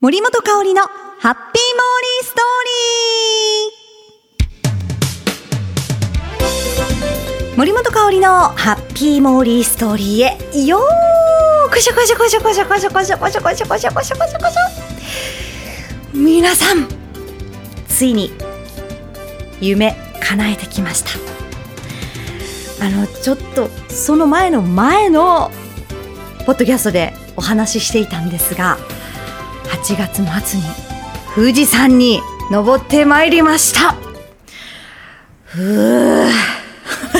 森本香里のハッピーモーリーストーリー。森本香里のハッピーモーリーストーリーへよーこしょこしょこしょこしょこしょこしょこしょこしょこしょこしょこしょこしょ皆さんついに夢叶えてきましたあのちょっとその前の前のポッドキャストでお話ししていたんですが8月末に富士山に登ってまいりました。ふうなん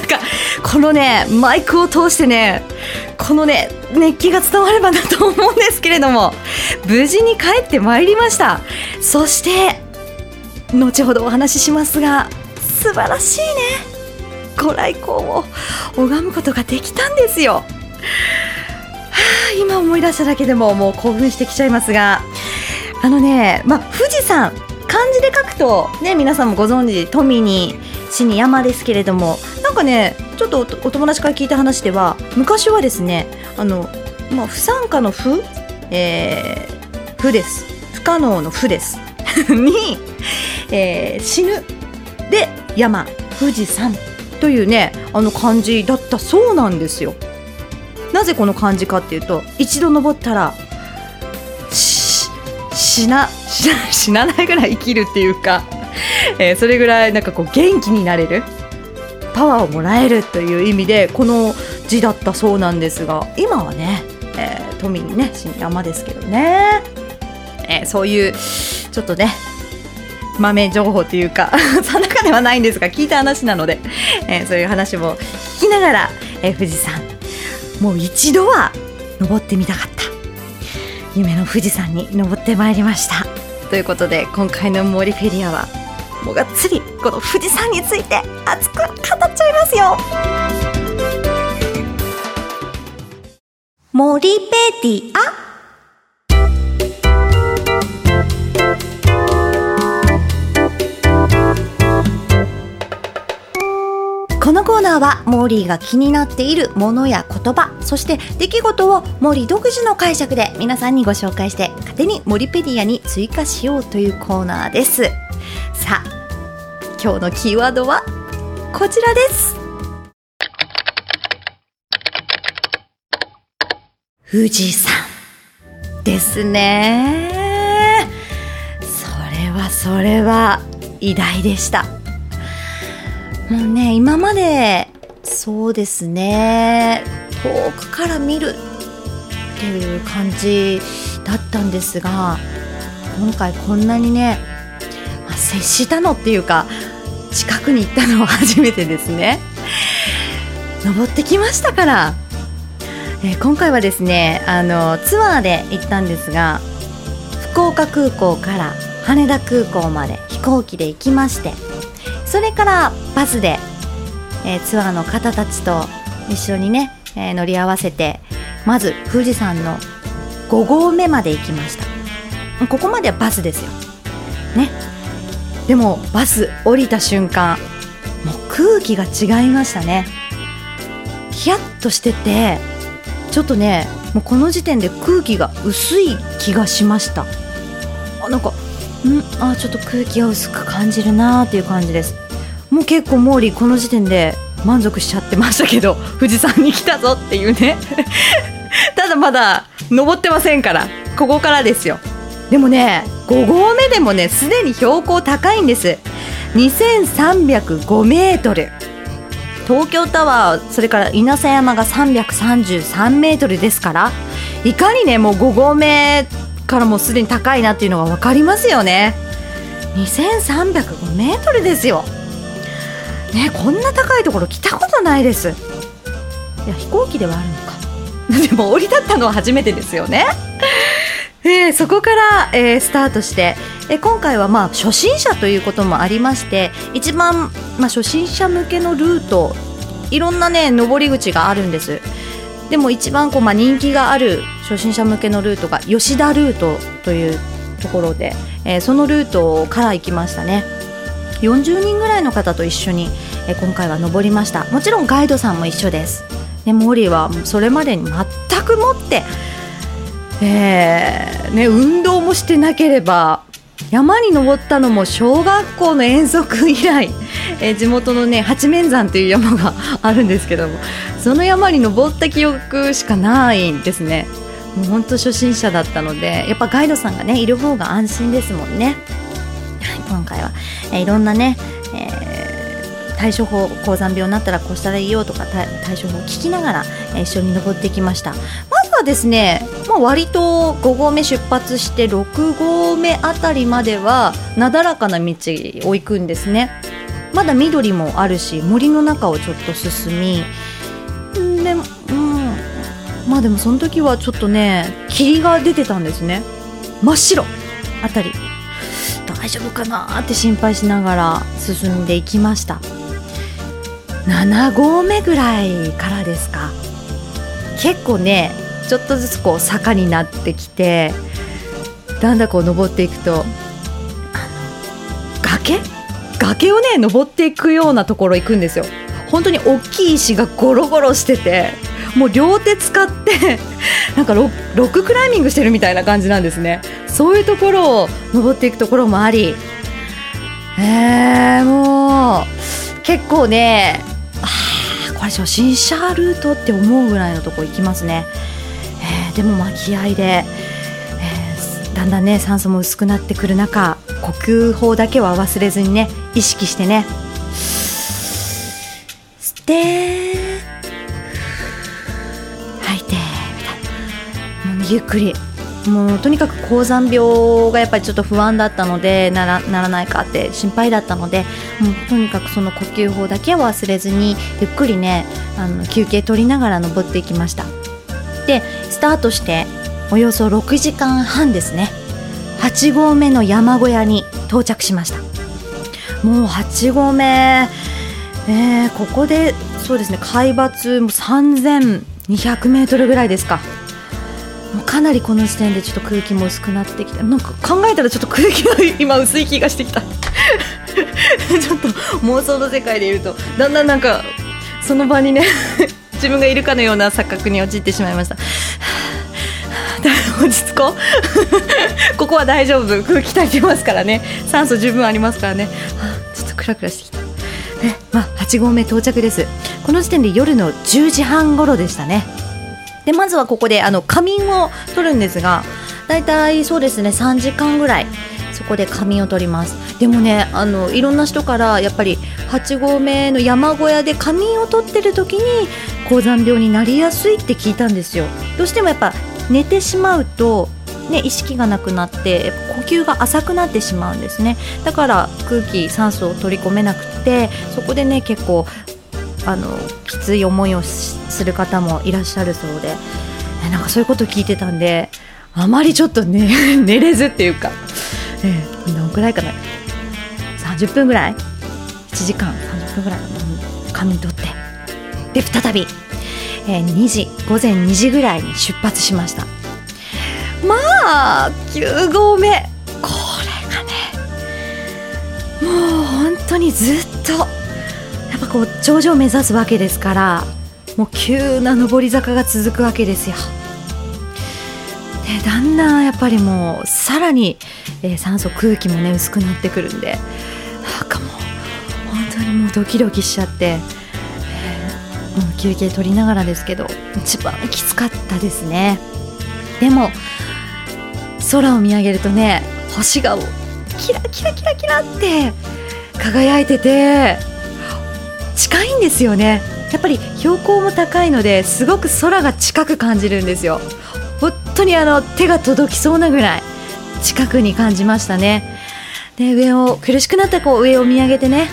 かこのねマイクを通してねこのね熱気が伝わればなと思うんですけれども無事に帰ってまいりました。そして後ほどお話ししますが素晴らしいね。ご来光を拝むことができたんですよ。今思い出しただけでももう興奮してきちゃいますがあのね、まあ、富士山漢字で書くとね皆さんもご存知富に死に山ですけれどもなんかねちょっとお友達から聞いた話では昔はですねあの、まあ、不参加の不、えー、不です。不可能の不です。に、えー、死ぬ。で山。富士山。というねあの漢字だった。そうなんですよ。なぜこの漢字かっていうと一度登ったら死な 死なないぐらい生きるっていうか、えー、それぐらいなんかこう元気になれるパワーをもらえるという意味でこの字だったそうなんですが今はね、えー、富にね山ですけどね、えー、そういうちょっとね豆情報というかその中ではないんですが聞いた話なので、えー、そういう話も聞きながら、えー、富士山もう一度は登ってみたかった。夢の富士山に登ってまいりました。ということで今回のモリフェリアはもうがっつりこの富士山について熱く語っちゃいますよ。モリペディア？はモーリーが気になっているものや言葉そして出来事をモーリー独自の解釈で皆さんにご紹介して勝手にモリペディアに追加しようというコーナーです。さあ今日のキーワードはこちらです。富士山ですね。それはそれは偉大でした。もうね今までそうですね。遠くから見るっていう感じだったんですが今回こんなにね、まあ、接したのっていうか近くに行ったのは初めてですね。登ってきましたから、えー、今回はですねあのツアーで行ったんですが福岡空港から羽田空港まで飛行機で行きましてそれからバスで、えー、ツアーの方たちと一緒にね、えー、乗り合わせてまず富士山の5合目まで行きました。ここまではバスですよ。ね。でもバス降りた瞬間もう空気が違いましたね。ヒヤッとしててちょっとねもうこの時点で空気が薄い気がしました。あなんかんあちょっと空気が薄く感じるなーっていう感じです。もう結構モーリーこの時点で満足しちゃってましたけど 富士山に来たぞっていうね。ただまだ登ってませんからここからですよ。でもね5合目でもねすでに標高高いんです。2305メートル。東京タワーそれから稲佐山が333メートルですからいかにねもう5合目からもうすでに高いなっていうのが分かりますよね。2305メートルですよ。ねこんな高いところ来たことないです。いや飛行機ではあるのか。でも降り立ったのは初めてですよね。えー、そこから、えー、スタートして、えー、今回はまあ初心者ということもありまして一番、まあ、初心者向けのルートいろんなね登り口があるんです。でも一番こう、まあ、人気がある初心者向けのルートが吉田ルートというところで、えー、そのルートから行きましたね。40人ぐらいの方と一緒に、え、今回は登りました。もちろんガイドさんも一緒です。でモーリーはそれまでに全くもってえーね、運動もしてなければ山に登ったのも小学校の遠足以来、えー地元のね八面山という山があるんですけどもその山に登った記憶しかないんですね。もう本当初心者だったのでやっぱガイドさんがねいる方が安心ですもんね。回は、えーいろんなね、えー対処法高山病になったらこうしたらいいよとか対処法を聞きながら、えー一緒に登ってきました。まずはですね、まあ、割と5合目出発して6合目あたりまではなだらかな道を行くんですね。まだ緑もあるし森の中をちょっと進みんでうんまあでもその時はちょっとね霧が出てたんですね。真っ白あたり。大丈夫かなって心配しながら進んでいきました。7合目ぐらいからですか。結構ねちょっとずつこう坂になってきてだんだんこう登っていくと崖？崖をね登っていくようなところ行くんですよ。本当に大きい石がゴロゴロしててもう両手使ってなんかロロッククライミングしてるみたいな感じなんですね。そういうところを登っていくところもありえー、もう結構ねあーこれ初心者ルートって思うぐらいのとこ行きますね、えーでもまあ気合で、えーだんだんね酸素も薄くなってくる中呼吸法だけは忘れずにね意識してね。吸って吐いてみたいな。もうゆっくり。もうとにかく高山病がやっぱりちょっと不安だったのでならならないかって心配だったのでもうとにかくその呼吸法だけは忘れずにゆっくりねあの休憩取りながら登っていきました。でスタートしておよそ6時間半ですね。8合目の山小屋に到着しました。もう8合目、えーここでそうですね海抜も3200メートルぐらいですか。もうかなりこの時点でちょっと空気も薄くなってきてなんか考えたらちょっと空気が今薄い気がしてきた。ちょっと妄想の世界でいると。だんだんなんかその場にね 自分がいるかのような錯覚に陥ってしまいました。落ち着こう。ここは大丈夫。空気足りてますからね。酸素十分ありますからね。ちょっとクラクラしてきた。ねまあ、8合目到着です。この時点で夜の10時半頃でしたね。でまずはここであの仮眠を取るんですがだいたいそうですね3時間ぐらいそこで仮眠を取ります。でもねあのいろんな人からやっぱり8合目の山小屋で仮眠を取ってる時に高山病になりやすいって聞いたんですよ。どうしてもやっぱ寝てしまうとね、意識がなくなってっ呼吸が浅くなってしまうんですね。だから空気酸素を取り込めなくてそこでね結構あのきつい思いをする方もいらっしゃるそうでえなんかそういうこと聞いてたんであまりちょっとね 寝れずっていうか、えどのくらいかな。30分ぐらい？1時間30分ぐらいうん仮眠取ってで再び、えー2時午前2時ぐらいに出発しました。まあ9合目これがねもう本当にずっとこう頂上を目指すわけですからもう急な上り坂が続くわけですよ。でだんだんやっぱりもうさらに、えー酸素空気もね薄くなってくるんでなんかもう本当にもうドキドキしちゃって、えーもう休憩取りながらですけど一番きつかったですね。でも空を見上げるとね星がキラキラキラキラって輝いてて近いんですよね。やっぱり標高も高いのですごく空が近く感じるんですよ。本当にあの手が届きそうなぐらい近くに感じましたね。で上を苦しくなったこう上を見上げてね。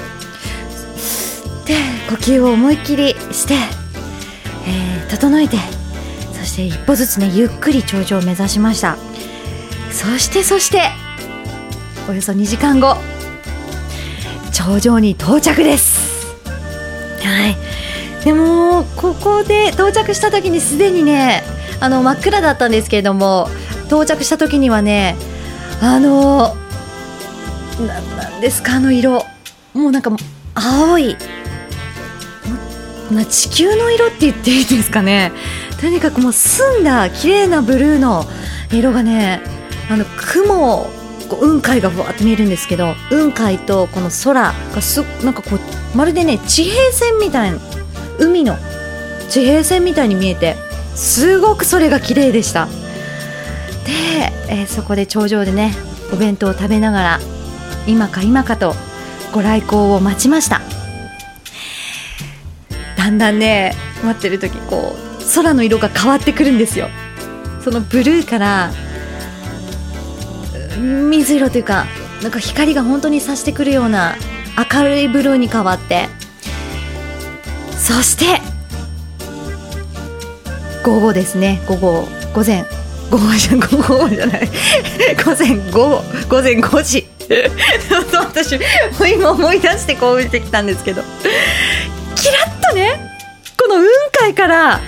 で呼吸を思いっきりして、えー整えてそして一歩ずつねゆっくり頂上を目指しました。そしてそしておよそ2時間後頂上に到着です。はい。でもここで到着した時にすでにねあの真っ暗だったんですけれども到着した時にはねあのなんですかあの色。もうなんか青い。地球の色って言っていいですかね。とにかくもう澄んだ綺麗なブルーの色がねあの雲こう雲海がぶわって見えるんですけど雲海とこの空がすなんかこうまるでね地平線みたいな海の地平線みたいに見えてすごくそれが綺麗でした。で、えーそこで頂上でねお弁当を食べながら今か今かとご来光を待ちました。だんだんね待ってる時こう空の色が変わってくるんですよ。そのブルーから水色というかなんか光が本当に差してくるような明るいブルーに変わって。そして午後ですね。午後午前。午後じゃ午後じゃない。午前午後午前5時。私今思い出してこう見てきたんですけど。キラッとねこの雲海から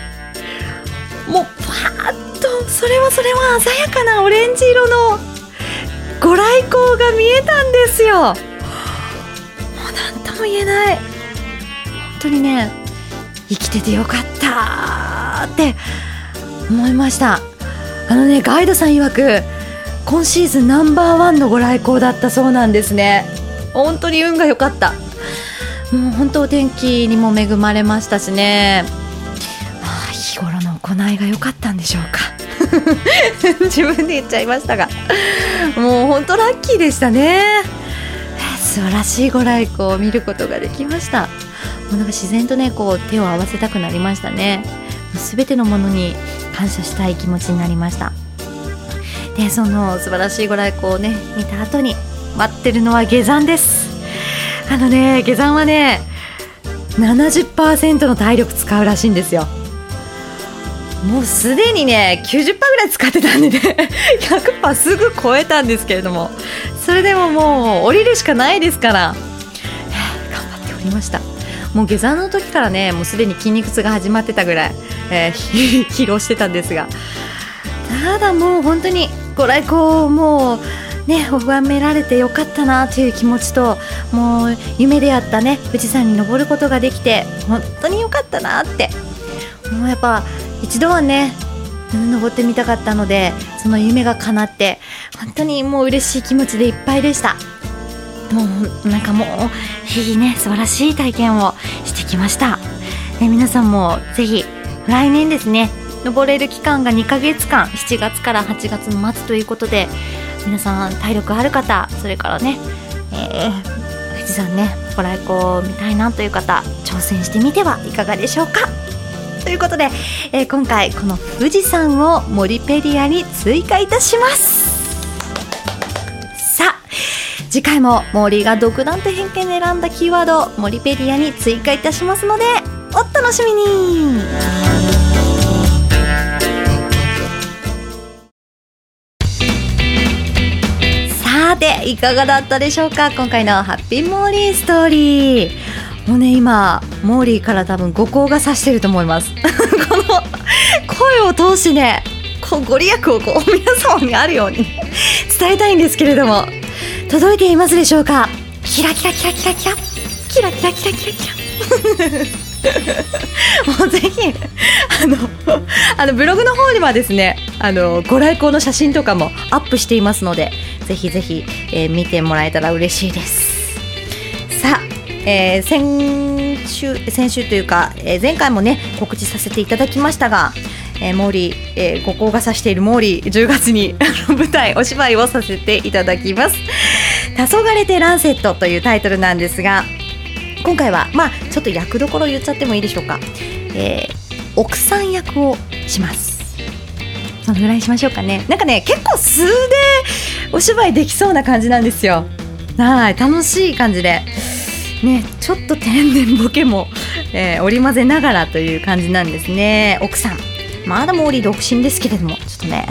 もうパーッとそれはそれは鮮やかなオレンジ色のご来光が見えたんですよ。もう何とも言えない。本当にね生きててよかったって思いました。あのねガイドさん曰く今シーズンナンバーワンのご来光だったそうなんですね。本当に運が良かった。もう本当お天気にも恵まれましたしね。ああ日頃の行いが良かったんでしょうか。自分で言っちゃいましたが。もう本当ラッキーでしたね。素晴らしいご来光を見ることができました。もうなんか自然とねこう手を合わせたくなりましたね。すべてのものに感謝したい気持ちになりました。でその素晴らしいご来光をね見た後に待ってるのは下山です。あのね下山はね70%の体力使うらしいんですよ。もうすでにね90%ぐらい使ってたんでね 100%すぐ超えたんですけれども。それでももう降りるしかないですから。えー頑張っておりました。もう下山の時からねもうすでに筋肉痛が始まってたぐらい、えー 疲労してたんですが。ただもう本当にご来光もうね拝められてよかったなという気持ちともう夢であったね富士山に登ることができて本当によかったなって。もうやっぱ一度はね登ってみたかったのでその夢が叶って本当にもう嬉しい気持ちでいっぱいでした。もうなんかもういいね素晴らしい体験をしてきました、ね、皆さんもぜひ来年ですね登れる期間が2ヶ月間7月から8月の末ということで皆さん体力ある方それからね、えー富士山ねご来光を見たいなという方挑戦してみてはいかがでしょうか。ということで、えー今回この富士山をモリペディアに追加いたします。さあ次回もモーリーが独断と偏見で選んだキーワードをモリペディアに追加いたしますのでお楽しみに。さていかがだったでしょうか？今回のハッピーモーリーストーリー。もうね今モーリーから多分五光が差してると思います。この声を通してねこうご利益をこう皆様にあるように 伝えたいんですけれども届いていますでしょうか？キラキラキラキラキラ。キラキラキラキラキラ。もうぜひあのあのブログの方にはですねあのご来光の写真とかもアップしていますのでぜひぜひ、えー見てもらえたら嬉しいです、えー先週先週というか、えー前回もね告知させていただきましたが、えー、モーリー、えー、五光が指しているモーリー10月に あの舞台お芝居をさせていただきます「黄昏てランセット」というタイトルなんですが今回はまあちょっと役どころ言っちゃってもいいでしょうか、えー奥さん役をします。そのぐらいしましょうかね。なんかね結構素でお芝居できそうな感じなんですよ。はい楽しい感じで。ねちょっと天然ボケも、えー織り交ぜながらという感じなんですね。奥さん。まだモーリー独身ですけれどもちょっとね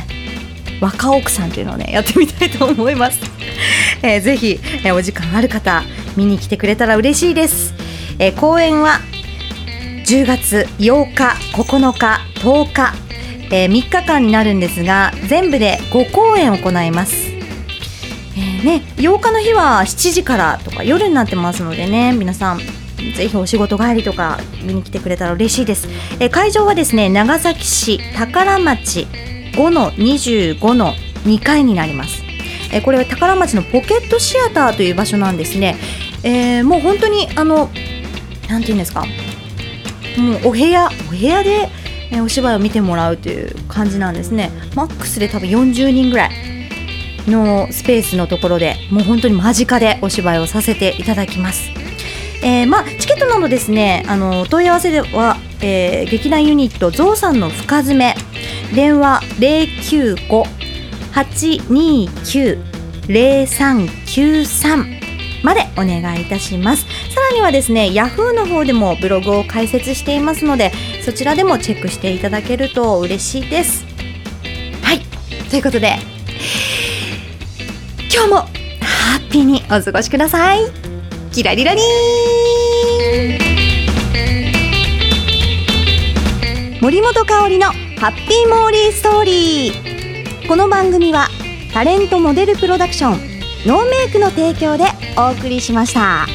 若奥さんというのをねやってみたいと思います、えーぜひ、えーお時間ある方見に来てくれたら嬉しいです、えー公演は10月8日9日10日、え3日間になるんですが全部で5公演行います。えーね、8日の日は7時からとか夜になってますのでね皆さんぜひお仕事帰りとか見に来てくれたら嬉しいです、えー会場はですね長崎市宝町5の25の2階になります。えーこれは宝町のポケットシアターという場所なんですね。えーもう本当にあのなんていうんですかもうお部屋お部屋で、お芝居を見てもらうという感じなんですねマックスで多分40人ぐらいのスペースのところでもう本当に間近でお芝居をさせていただきます。えーまあ、チケットなどですねあの問い合わせでは、えー劇団ユニットゾウさんの深爪。電話095-829-0393までお願いいたします。さらにはですね Yahoo の方でもブログを開設していますのでそちらでもチェックしていただけると嬉しいです。はい。ということで今日もハッピーにお過ごしください。キラリラリー。森本香里のハッピーモーリーストーリー。この番組はタレントモデルプロダクションノーメイクの提供でお送りしました。